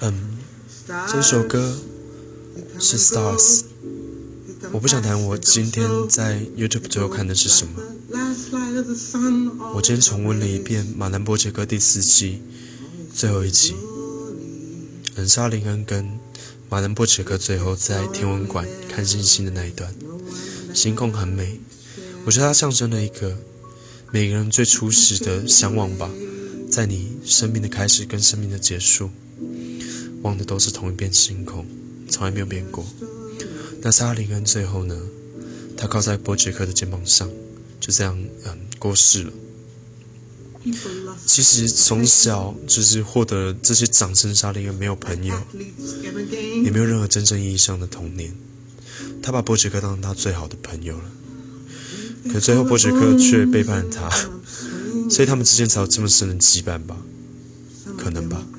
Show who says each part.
Speaker 1: 嗯，这首歌是 Stars。我不想谈我今天在 YouTube 最后看的是什么。我今天重温了一遍《马南波杰克》第四季最后一集，恩莎林恩跟马南波杰克最后在天文馆看星星的那一段，星空很美。我觉得它象征了一个每个人最初始的向往吧，在你生命的开始跟生命的结束，望的都是同一片星空，从来没有变过。那萨林恩最后呢？他靠在波杰克的肩膀上，就这样嗯过世了。其实从小就是获得这些掌声，沙林恩没有朋友，也没有任何真正意义上的童年。他把波杰克当成他最好的朋友了，可最后波杰克却背叛了他，所以他们之间才有这么深的羁绊吧？可能吧。